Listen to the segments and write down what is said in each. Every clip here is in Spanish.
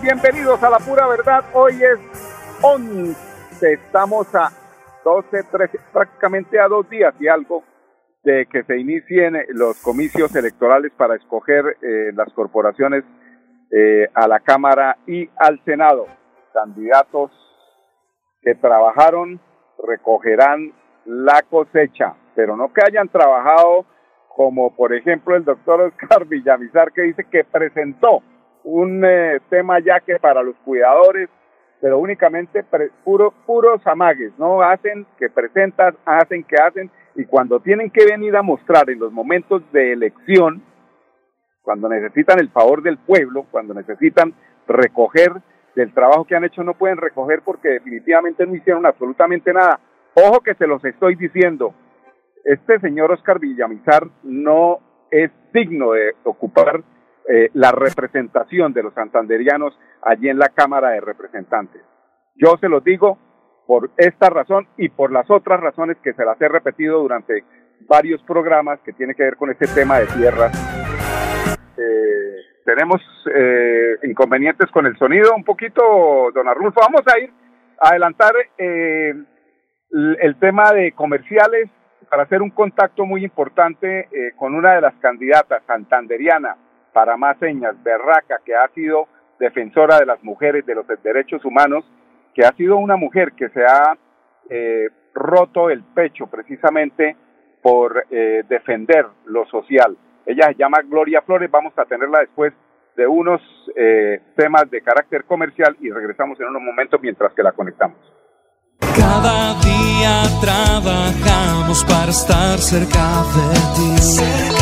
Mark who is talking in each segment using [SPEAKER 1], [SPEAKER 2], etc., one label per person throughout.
[SPEAKER 1] Bienvenidos a la pura verdad. Hoy es 11, estamos a 12, 13, prácticamente a dos días y algo de que se inicien los comicios electorales para escoger eh, las corporaciones eh, a la Cámara y al Senado. Candidatos que trabajaron recogerán la cosecha, pero no que hayan trabajado como por ejemplo el doctor Oscar Villamizar que dice que presentó un eh, tema ya que para los cuidadores, pero únicamente puro, puros amagues, ¿no? Hacen que presentan, hacen que hacen, y cuando tienen que venir a mostrar en los momentos de elección, cuando necesitan el favor del pueblo, cuando necesitan recoger del trabajo que han hecho, no pueden recoger porque definitivamente no hicieron absolutamente nada. Ojo que se los estoy diciendo, este señor Oscar Villamizar no es digno de ocupar eh, la representación de los santanderianos allí en la Cámara de Representantes. Yo se los digo por esta razón y por las otras razones que se las he repetido durante varios programas que tiene que ver con este tema de tierras. Eh, tenemos eh, inconvenientes con el sonido un poquito, don Arnulfo. Vamos a ir a adelantar el tema de comerciales para hacer un contacto muy importante con una de las candidatas santanderiana para más señas, Berraca, que ha sido defensora de las mujeres, de los derechos humanos, que ha sido una mujer que se ha eh, roto el pecho precisamente por eh, defender lo social. Ella se llama Gloria Flores, vamos a tenerla después de unos eh, temas de carácter comercial y regresamos en unos momentos mientras que la conectamos.
[SPEAKER 2] Cada día trabajamos para estar cerca de ti.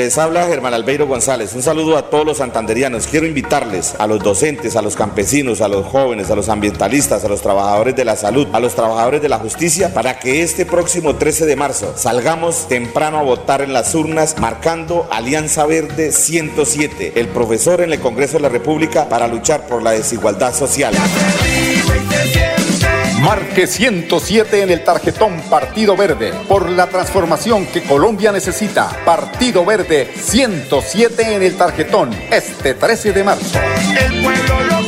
[SPEAKER 3] Les habla Germán Albeiro González. Un saludo a todos los santanderianos. Quiero invitarles a los docentes, a los campesinos, a los jóvenes, a los ambientalistas, a los trabajadores de la salud, a los trabajadores de la justicia, para que este próximo 13 de marzo salgamos temprano a votar en las urnas marcando Alianza Verde 107, el profesor en el Congreso de la República para luchar por la desigualdad social.
[SPEAKER 1] Marque 107 en el tarjetón Partido Verde por la transformación que Colombia necesita. Partido Verde 107 en el tarjetón este 13 de marzo. El pueblo
[SPEAKER 4] lo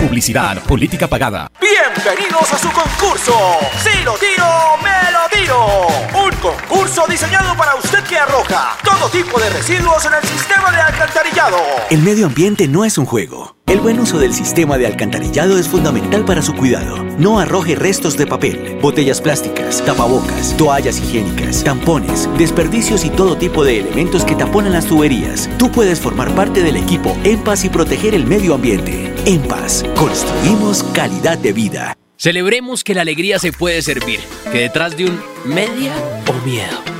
[SPEAKER 4] Publicidad, política pagada.
[SPEAKER 5] Bienvenidos a su concurso. Si lo tiro, me lo tiro. Un concurso diseñado para usted que arroja todo tipo de residuos en el sistema de alcantarillado.
[SPEAKER 4] El medio ambiente no es un juego. El buen uso del sistema de alcantarillado es fundamental para su cuidado. No arroje restos de papel, botellas plásticas, tapabocas, toallas higiénicas, tampones, desperdicios y todo tipo de elementos que taponan las tuberías. Tú puedes formar parte del equipo En Paz y proteger el medio ambiente. En Paz, construimos calidad de vida.
[SPEAKER 6] Celebremos que la alegría se puede servir, que detrás de un media o miedo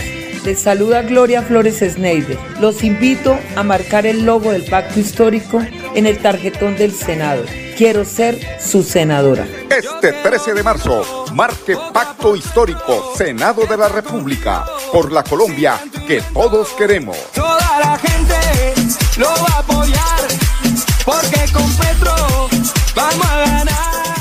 [SPEAKER 7] les saluda Gloria Flores Sneider. Los invito a marcar el logo del pacto histórico en el tarjetón del Senado quiero ser su senadora.
[SPEAKER 1] Este 13 de marzo, marque Pacto Histórico, Senado de la República, por la Colombia que todos queremos.
[SPEAKER 2] Toda la gente lo va a apoyar, porque con Petro vamos a ganar.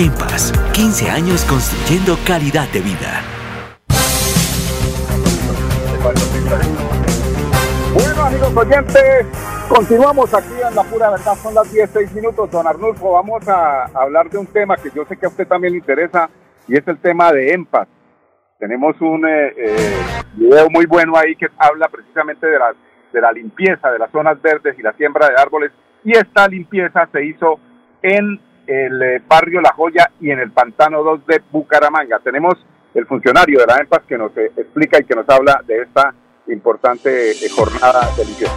[SPEAKER 4] EMPAS, 15 años construyendo calidad de vida.
[SPEAKER 1] Bueno, amigos oyentes, continuamos aquí en La Pura Verdad. Son las 16 minutos. Don Arnulfo, vamos a hablar de un tema que yo sé que a usted también le interesa y es el tema de EMPAS. Tenemos un eh, eh, video muy bueno ahí que habla precisamente de la, de la limpieza de las zonas verdes y la siembra de árboles. Y esta limpieza se hizo en el eh, barrio La Joya y en el Pantano 2 de Bucaramanga. Tenemos el funcionario de la EMPAS que nos eh, explica y que nos habla de esta importante eh, jornada de limpieza.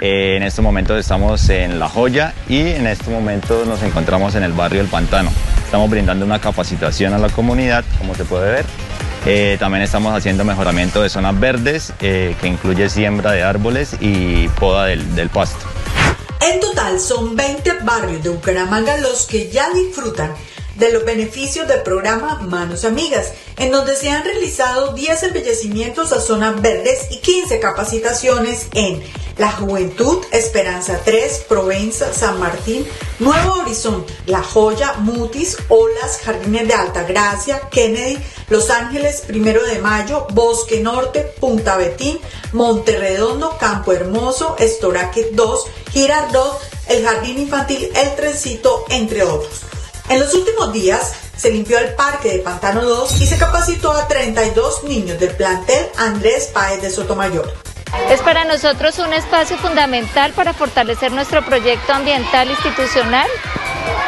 [SPEAKER 8] En estos momentos estamos en La Joya y en estos momentos nos encontramos en el barrio El Pantano. Estamos brindando una capacitación a la comunidad, como se puede ver. Eh, también estamos haciendo mejoramiento de zonas verdes, eh, que incluye siembra de árboles y poda del, del pasto.
[SPEAKER 9] En total son 20 barrios de Bucaramanga los que ya disfrutan de los beneficios del programa Manos Amigas, en donde se han realizado 10 embellecimientos a zonas verdes y 15 capacitaciones en La Juventud, Esperanza 3, Provenza, San Martín, Nuevo Horizonte, La Joya, Mutis, Olas, Jardines de Altagracia, Kennedy, Los Ángeles, Primero de Mayo, Bosque Norte, Punta Betín, Monterredondo, Campo Hermoso, Estoraque 2, Girardot, el Jardín Infantil, El Trencito, entre otros. En los últimos días se limpió el parque de Pantano 2 y se capacitó a 32 niños del plantel Andrés Páez de Sotomayor.
[SPEAKER 10] Es para nosotros un espacio fundamental para fortalecer nuestro proyecto ambiental institucional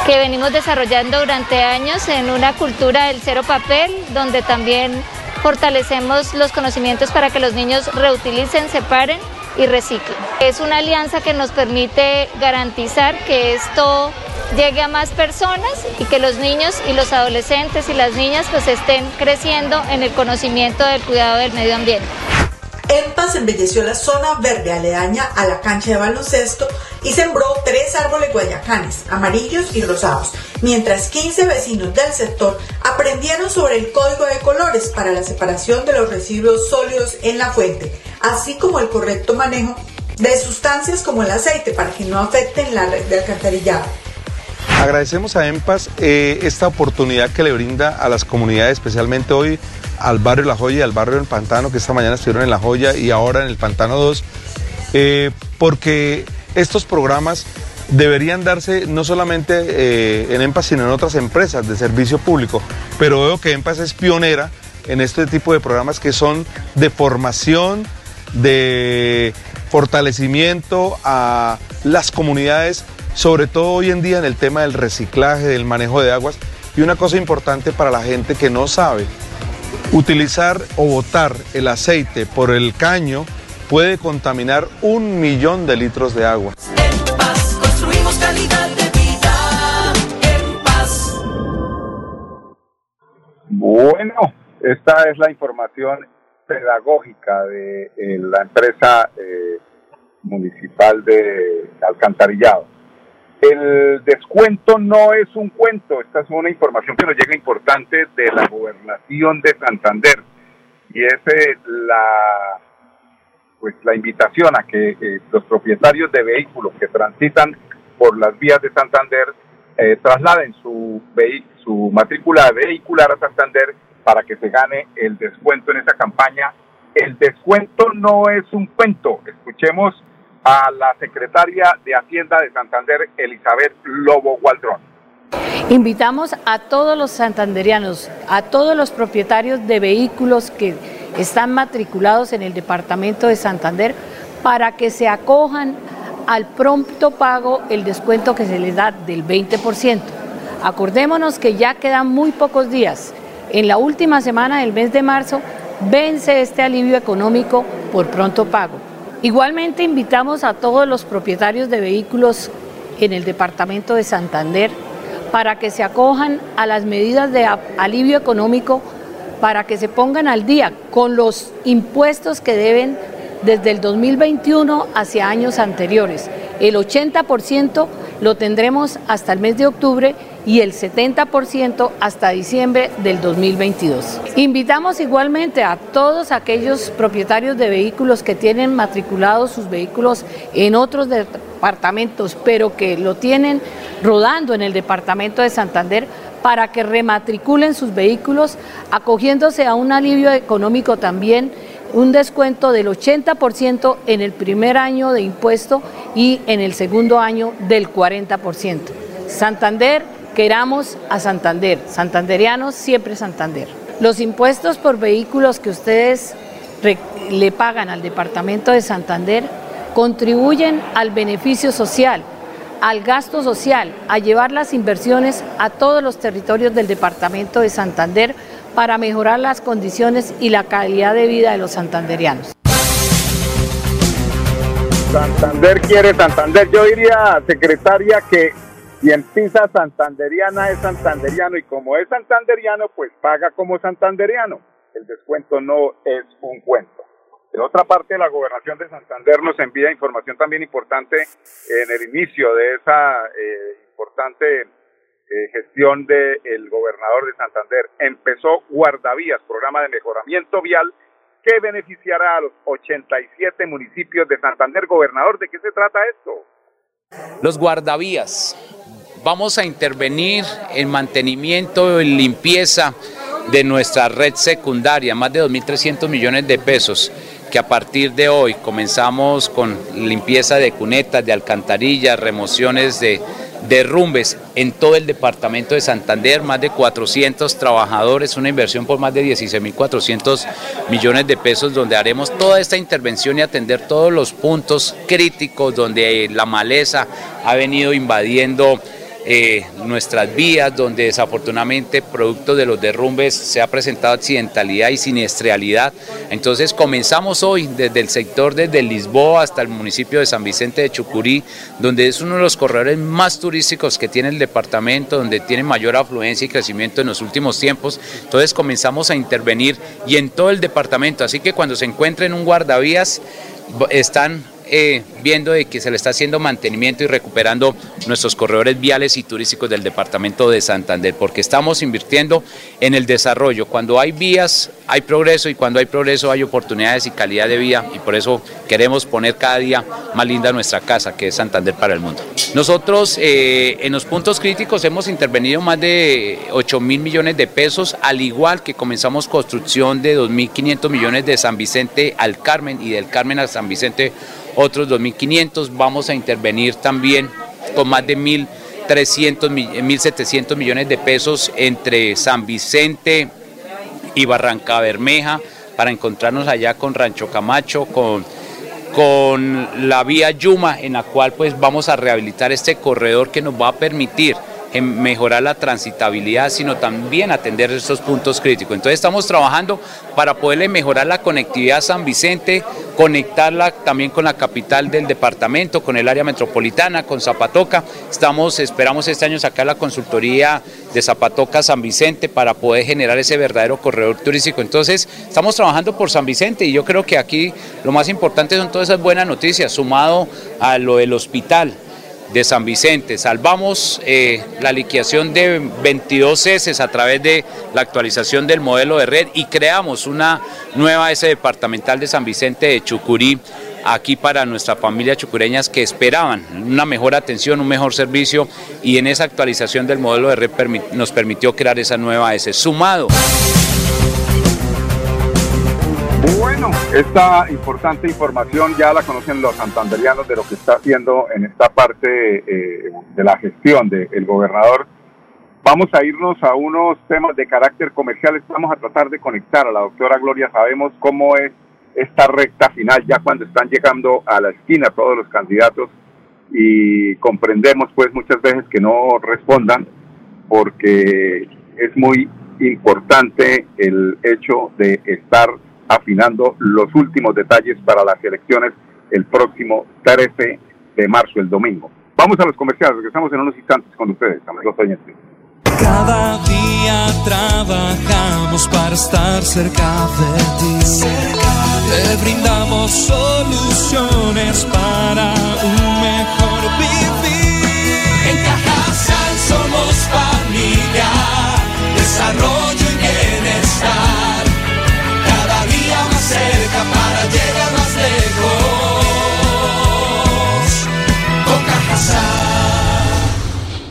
[SPEAKER 10] que venimos desarrollando durante años en una cultura del cero papel, donde también fortalecemos los conocimientos para que los niños reutilicen, separen y reciclen. Es una alianza que nos permite garantizar que esto llegue a más personas y que los niños y los adolescentes y las niñas pues estén creciendo en el conocimiento del cuidado del medio ambiente.
[SPEAKER 9] EMPAS embelleció la zona verde aledaña a la cancha de baloncesto y sembró tres árboles guayacanes, amarillos y rosados, mientras 15 vecinos del sector aprendieron sobre el código de colores para la separación de los residuos sólidos en la fuente, así como el correcto manejo de sustancias como el aceite para que no afecten la red de alcantarillado.
[SPEAKER 11] Agradecemos a EMPAS eh, esta oportunidad que le brinda a las comunidades, especialmente hoy al barrio La Joya y al barrio El Pantano, que esta mañana estuvieron en La Joya y ahora en el Pantano 2, eh, porque estos programas deberían darse no solamente eh, en EMPAS, sino en otras empresas de servicio público. Pero veo que EMPAS es pionera en este tipo de programas que son de formación, de fortalecimiento a las comunidades, sobre todo hoy en día en el tema del reciclaje, del manejo de aguas. Y una cosa importante para la gente que no sabe, utilizar o botar el aceite por el caño puede contaminar un millón de litros de agua.
[SPEAKER 2] En paz construimos calidad de vida. En paz.
[SPEAKER 1] Bueno, esta es la información pedagógica de eh, la empresa eh, municipal de Alcantarillado. El descuento no es un cuento, esta es una información que nos llega importante de la gobernación de Santander y es eh, la pues la invitación a que eh, los propietarios de vehículos que transitan por las vías de Santander eh, trasladen su su matrícula vehicular a Santander para que se gane el descuento en esa campaña. El descuento no es un cuento. Escuchemos a la secretaria de Hacienda de Santander, Elizabeth Lobo Gualdrón.
[SPEAKER 12] Invitamos a todos los santanderianos, a todos los propietarios de vehículos que están matriculados en el departamento de Santander para que se acojan al pronto pago el descuento que se les da del 20%. Acordémonos que ya quedan muy pocos días. En la última semana del mes de marzo vence este alivio económico por pronto pago. Igualmente invitamos a todos los propietarios de vehículos en el departamento de Santander para que se acojan a las medidas de alivio económico para que se pongan al día con los impuestos que deben desde el 2021 hacia años anteriores. El 80% lo tendremos hasta el mes de octubre y el 70% hasta diciembre del 2022. Invitamos igualmente a todos aquellos propietarios de vehículos que tienen matriculados sus vehículos en otros departamentos, pero que lo tienen rodando en el departamento de Santander para que rematriculen sus vehículos, acogiéndose a un alivio económico también, un descuento del 80% en el primer año de impuesto y en el segundo año del 40%. Santander, queramos a Santander, santanderianos siempre Santander. Los impuestos por vehículos que ustedes le pagan al departamento de Santander contribuyen al beneficio social, al gasto social, a llevar las inversiones a todos los territorios del departamento de Santander para mejorar las condiciones y la calidad de vida de los santanderianos.
[SPEAKER 1] Santander quiere Santander. Yo diría, secretaria, que quien pisa santanderiana es santanderiano y como es santanderiano, pues paga como santanderiano. El descuento no es un cuento. En otra parte, la gobernación de Santander nos envía información también importante en el inicio de esa eh, importante eh, gestión del gobernador de Santander. Empezó Guardavías, programa de mejoramiento vial que beneficiará a los 87 municipios de Santander. Gobernador, ¿de qué se trata esto?
[SPEAKER 13] Los guardavías. Vamos a intervenir en mantenimiento y limpieza de nuestra red secundaria, más de 2.300 millones de pesos que a partir de hoy comenzamos con limpieza de cunetas, de alcantarillas, remociones de derrumbes en todo el departamento de Santander, más de 400 trabajadores, una inversión por más de 16.400 millones de pesos, donde haremos toda esta intervención y atender todos los puntos críticos donde la maleza ha venido invadiendo eh, nuestras vías, donde desafortunadamente producto de los derrumbes se ha presentado accidentalidad y siniestralidad. Entonces comenzamos hoy desde el sector, desde Lisboa hasta el municipio de San Vicente de Chucurí, donde es uno de los corredores más turísticos que tiene el departamento, donde tiene mayor afluencia y crecimiento en los últimos tiempos. Entonces comenzamos a intervenir y en todo el departamento, así que cuando se encuentren un guardavías, están eh, viendo de que se le está haciendo mantenimiento y recuperando nuestros corredores viales y turísticos del departamento de Santander, porque estamos invirtiendo en el desarrollo. Cuando hay vías, hay progreso y cuando hay progreso hay oportunidades y calidad de vida y por eso queremos poner cada día más linda nuestra casa, que es Santander para el mundo. Nosotros eh, en los puntos críticos hemos intervenido más de 8 mil millones de pesos, al igual que comenzamos construcción de 2.500 millones de San Vicente al Carmen y del Carmen a San Vicente otros 2.500. Vamos a intervenir también con más de 1.300, 1.700 millones de pesos entre San Vicente y Barranca Bermeja para encontrarnos allá con Rancho Camacho, con, con la vía Yuma, en la cual pues vamos a rehabilitar este corredor que nos va a permitir en mejorar la transitabilidad, sino también atender estos puntos críticos. Entonces estamos trabajando para poderle mejorar la conectividad a San Vicente, conectarla también con la capital del departamento, con el área metropolitana, con Zapatoca. Estamos, esperamos este año sacar la consultoría de Zapatoca San Vicente para poder generar ese verdadero corredor turístico. Entonces, estamos trabajando por San Vicente y yo creo que aquí lo más importante son todas esas buenas noticias, sumado a lo del hospital de San Vicente. Salvamos eh, la liquidación de 22 S a través de la actualización del modelo de red y creamos una nueva S departamental de San Vicente de Chucurí aquí para nuestra familia chucureñas que esperaban una mejor atención, un mejor servicio y en esa actualización del modelo de red nos permitió crear esa nueva S. Sumado.
[SPEAKER 1] Bueno, esta importante información ya la conocen los santanderianos de lo que está haciendo en esta parte eh, de la gestión del gobernador. Vamos a irnos a unos temas de carácter comercial. Vamos a tratar de conectar a la doctora Gloria. Sabemos cómo es esta recta final, ya cuando están llegando a la esquina todos los candidatos y comprendemos pues muchas veces que no respondan porque es muy importante el hecho de estar afinando los últimos detalles para las elecciones el próximo 13 de marzo, el domingo. Vamos a los comerciales, estamos en unos instantes con ustedes, amigos oyentes.
[SPEAKER 2] Cada día trabajamos para estar cerca de ti. Te brindamos soluciones para un mejor vivir. En Cajasal somos familia, desarrollo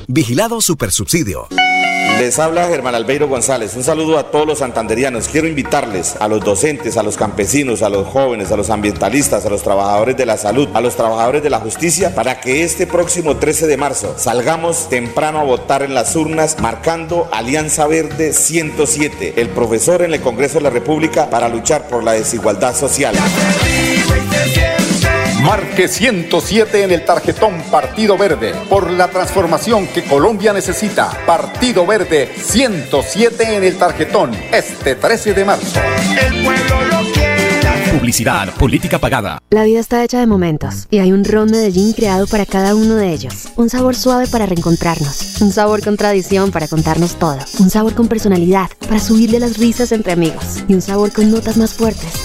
[SPEAKER 3] Vigilado Supersubsidio. Les habla Germán Albeiro González. Un saludo a todos los santanderianos. Quiero invitarles a los docentes, a los campesinos, a los jóvenes, a los ambientalistas, a los trabajadores de la salud, a los trabajadores de la justicia, para que este próximo 13 de marzo salgamos temprano a votar en las urnas marcando Alianza Verde 107, el profesor en el Congreso de la República para luchar por la desigualdad social.
[SPEAKER 14] Marque 107 en el tarjetón Partido Verde por la transformación que Colombia necesita. Partido Verde 107 en el tarjetón este 13 de marzo.
[SPEAKER 2] El pueblo lo quiere.
[SPEAKER 4] Publicidad, política pagada.
[SPEAKER 15] La vida está hecha de momentos y hay un ron Medellín creado para cada uno de ellos. Un sabor suave para reencontrarnos, un sabor con tradición para contarnos todo, un sabor con personalidad para subirle las risas entre amigos y un sabor con notas más fuertes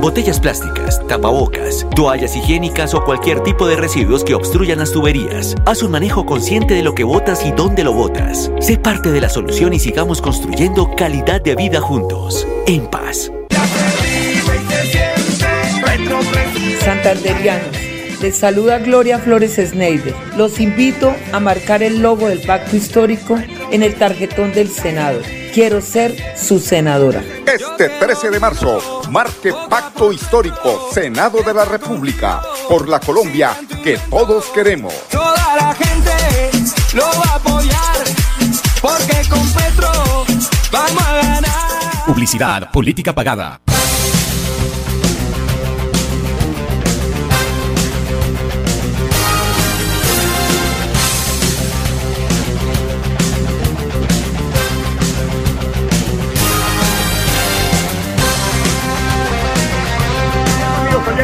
[SPEAKER 4] botellas plásticas, tapabocas, toallas higiénicas o cualquier tipo de residuos que obstruyan las tuberías. Haz un manejo consciente de lo que botas y dónde lo botas. Sé parte de la solución y sigamos construyendo calidad de vida juntos. En paz.
[SPEAKER 7] Santanderianos, les saluda Gloria Flores Sneider. Los invito a marcar el logo del pacto histórico en el tarjetón del Senado. Quiero ser su senadora.
[SPEAKER 14] Este 13 de marzo, marque Pacto Histórico, Senado de la República, por la Colombia que todos queremos.
[SPEAKER 2] Toda la gente lo va a apoyar. Porque con Petro vamos a ganar.
[SPEAKER 4] Publicidad, política pagada.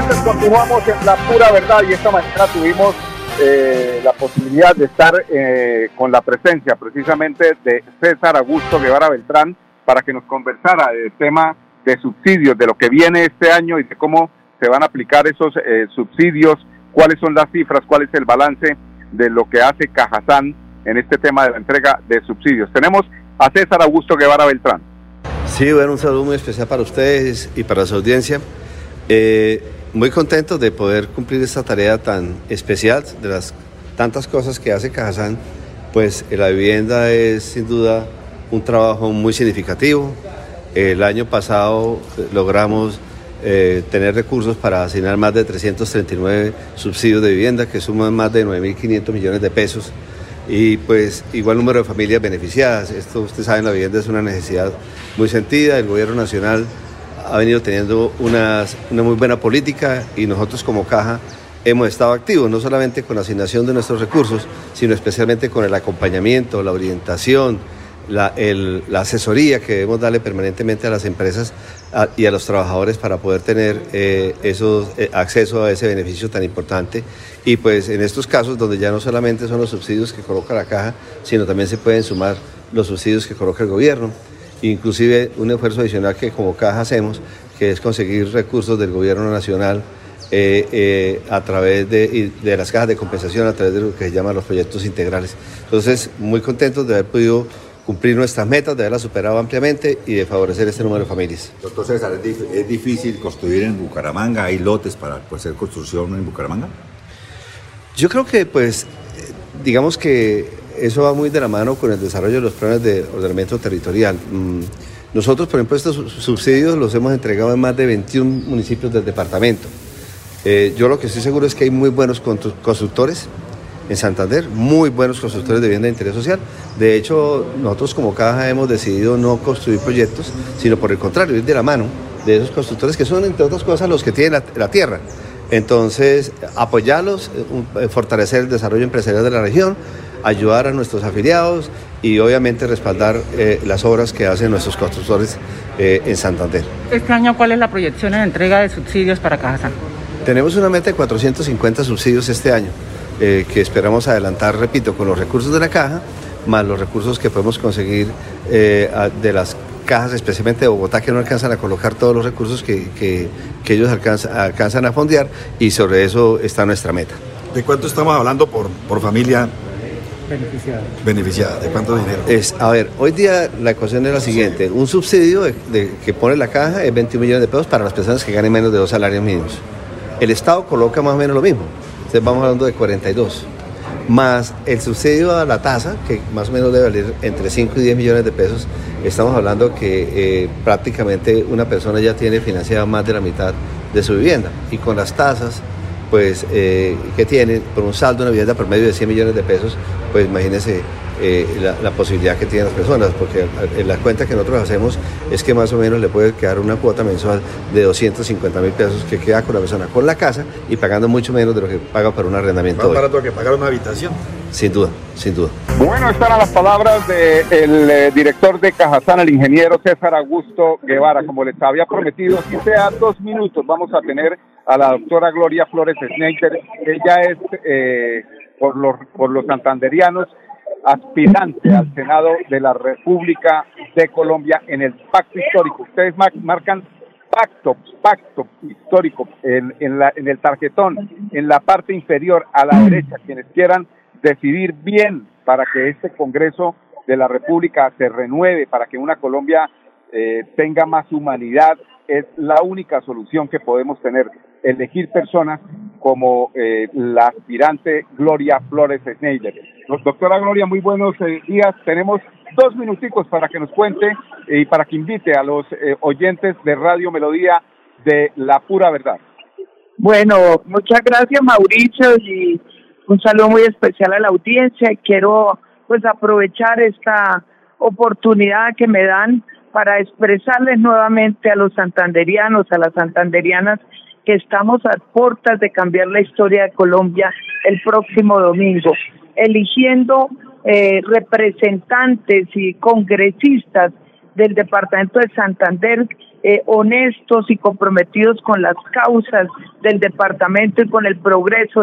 [SPEAKER 1] Oyentes, continuamos en la pura verdad y esta mañana tuvimos eh, la posibilidad de estar eh, con la presencia precisamente de César Augusto Guevara Beltrán para que nos conversara del tema de subsidios, de lo que viene este año y de cómo se van a aplicar esos eh, subsidios, cuáles son las cifras, cuál es el balance de lo que hace Cajazán en este tema de la entrega de subsidios. Tenemos a César Augusto Guevara Beltrán.
[SPEAKER 16] Sí, bueno, un saludo muy especial para ustedes y para su audiencia. Muy contentos de poder cumplir esta tarea tan especial, de las tantas cosas que hace Cajazán, pues eh, la vivienda es sin duda un trabajo muy significativo. El año pasado eh, logramos eh, tener recursos para asignar más de 339 subsidios de vivienda, que suman más de 9.500 millones de pesos y pues igual número de familias beneficiadas. Esto, ustedes saben, la vivienda es una necesidad muy sentida. El gobierno nacional ha venido teniendo unas- una muy buena política y nosotros como caja hemos estado activos, no solamente con la asignación de nuestros recursos, sino especialmente con el acompañamiento, la orientación, la, asesoría que debemos darle permanentemente a las empresas y a los trabajadores para poder tener eh, esos, eh, acceso a ese beneficio tan importante. Y pues en estos casos donde ya no solamente son los subsidios que coloca la caja, sino también se pueden sumar los subsidios que coloca el gobierno. Inclusive un esfuerzo adicional que como caja hacemos, que es conseguir recursos del gobierno nacional eh, eh, a través de, las cajas de compensación, a través de lo que se llaman los proyectos integrales. Entonces, muy contentos de haber podido cumplir nuestras metas, de haberlas superado ampliamente y de favorecer este número de familias.
[SPEAKER 17] Doctor César, ¿es, dif- es difícil construir en Bucaramanga? ¿Hay lotes para pues, hacer construcción en Bucaramanga?
[SPEAKER 16] Yo creo que, pues, digamos que eso va muy de la mano con el desarrollo de los planes de ordenamiento territorial. Mm, nosotros, por ejemplo, estos subsidios los hemos entregado en más de 21 municipios del departamento. Eh, yo lo que estoy seguro es que hay muy buenos constructores en Santander, muy buenos constructores de vivienda de interés social. De hecho, nosotros como Caja hemos decidido no construir proyectos, sino por el contrario, ir de la mano de esos constructores que son, entre otras cosas, los que tienen la, tierra. Entonces, apoyarlos, eh, eh, fortalecer el desarrollo empresarial de la región, ayudar a nuestros afiliados y obviamente respaldar eh, las obras que hacen nuestros constructores en Santander.
[SPEAKER 17] Este año, ¿cuál es la proyección en entrega de subsidios para Caja
[SPEAKER 16] Tenemos una meta de 450 subsidios este año. Eh, que esperamos adelantar, repito, con los recursos de la caja, más los recursos que podemos conseguir eh, de las cajas, especialmente de Bogotá, que no alcanzan a colocar todos los recursos que, ellos alcanzan, a fondear, y sobre eso está nuestra meta.
[SPEAKER 18] ¿De cuánto estamos hablando por, por familia
[SPEAKER 17] beneficiada.
[SPEAKER 18] Beneficiada, ¿de cuánto dinero?
[SPEAKER 16] Es, a ver, hoy día la ecuación es la siguiente, un subsidio de, que pone la caja es 21 millones de pesos para las personas que ganen menos de dos salarios mínimos. El Estado coloca más o menos lo mismo, entonces vamos hablando de 42. Más el subsidio a la tasa, que más o menos debe valer entre 5 y 10 millones de pesos, estamos hablando que eh, prácticamente una persona ya tiene financiada más de la mitad de su vivienda. Y con las tasas pues, eh, que tiene, por un saldo de una vivienda por medio de 100 millones de pesos, pues imagínense eh, la, posibilidad que tienen las personas, porque en la cuenta que nosotros hacemos es que más o menos le puede quedar una cuota mensual de 250 mil pesos que queda con la persona con la casa y pagando mucho menos de lo que paga por un arrendamiento.
[SPEAKER 18] Más barato que pagar una habitación.
[SPEAKER 16] Sin duda, sin duda.
[SPEAKER 1] Bueno, están las palabras del eh, director de Cajazán, el ingeniero César Augusto Guevara. Como les había prometido, si sea dos minutos, vamos a tener a la doctora Gloria Flores Schneider. Ella es, eh, por, los, por los santanderianos, aspirante al Senado de la República de Colombia en el pacto histórico. Ustedes marcan pacto, pacto histórico en, en, la, en el tarjetón, en la parte inferior a la derecha, quienes quieran decidir bien para que este Congreso de la República se renueve, para que una Colombia eh, tenga más humanidad, es la única solución que podemos tener, elegir personas como eh, la aspirante Gloria Flores Schneider. Doctora Gloria, muy buenos eh, días. Tenemos dos minuticos para que nos cuente y para que invite a los eh, oyentes de Radio Melodía de La Pura Verdad.
[SPEAKER 19] Bueno, muchas gracias Mauricio y un saludo muy especial a la audiencia. Quiero pues aprovechar esta oportunidad que me dan para expresarles nuevamente a los santanderianos, a las santanderianas, que estamos a puertas de cambiar la historia de Colombia el próximo domingo, eligiendo eh, representantes y congresistas del departamento de Santander eh, honestos y comprometidos con las causas del departamento y con el progreso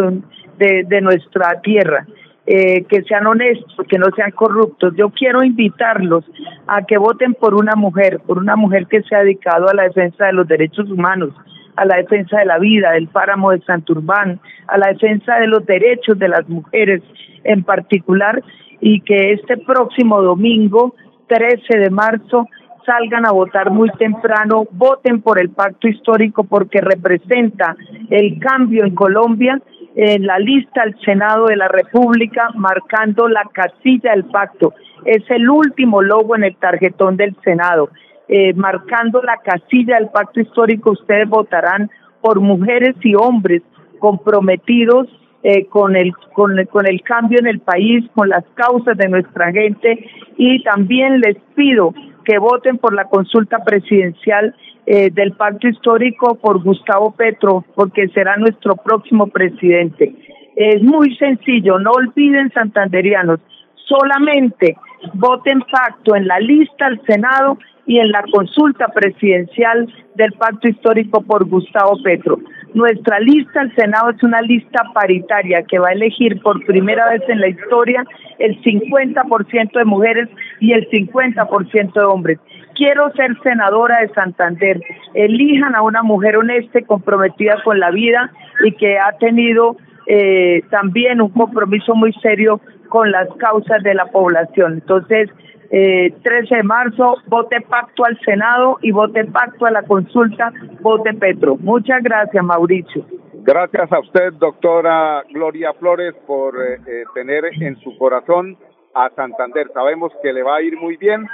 [SPEAKER 19] de, de nuestra tierra. Eh, que sean honestos, que no sean corruptos. Yo quiero invitarlos a que voten por una mujer, por una mujer que se ha dedicado a la defensa de los derechos humanos, a la defensa de la vida, del páramo de Santurbán, a la defensa de los derechos de las mujeres en particular, y que este próximo domingo, 13 de marzo, salgan a votar muy temprano, voten por el pacto histórico porque representa el cambio en Colombia en la lista al Senado de la República marcando la casilla del pacto. Es el último logo en el tarjetón del Senado. Eh, marcando la casilla del pacto histórico, ustedes votarán por mujeres y hombres comprometidos eh, con, el, con, con el cambio en el país, con las causas de nuestra gente y también les pido que voten por la consulta presidencial eh, del pacto histórico por Gustavo Petro, porque será nuestro próximo presidente. Es muy sencillo, no olviden santanderianos, solamente voten pacto en la lista al Senado y en la consulta presidencial del pacto histórico por Gustavo Petro. Nuestra lista al Senado es una lista paritaria que va a elegir por primera vez en la historia el 50% de mujeres y el 50% de hombres quiero ser senadora de Santander. Elijan a una mujer honesta y comprometida con la vida y que ha tenido eh, también un compromiso muy serio con las causas de la población. Entonces, eh, 13 de marzo, vote pacto al Senado y vote pacto a la consulta, vote Petro. Muchas gracias, Mauricio.
[SPEAKER 1] Gracias a usted, doctora Gloria Flores, por eh, eh, tener en su corazón a Santander. Sabemos que le va a ir muy bien.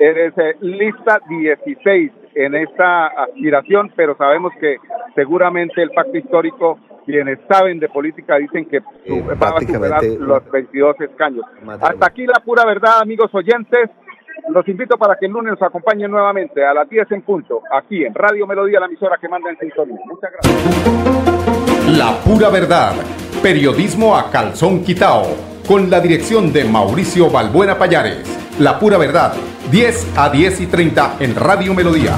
[SPEAKER 1] Eres eh, lista 16 en esta aspiración, pero sabemos que seguramente el pacto histórico, quienes saben de política, dicen que su- va a superar los 22 escaños. Hasta aquí la pura verdad, amigos oyentes. Los invito para que el lunes nos acompañen nuevamente a las 10 en punto, aquí en Radio Melodía, la emisora que manda en sintonía. Muchas gracias.
[SPEAKER 14] La pura verdad. Periodismo a calzón quitao. Con la dirección de Mauricio Balbuena Payares. La pura verdad. 10 a 10 y 30 en Radio Melodía.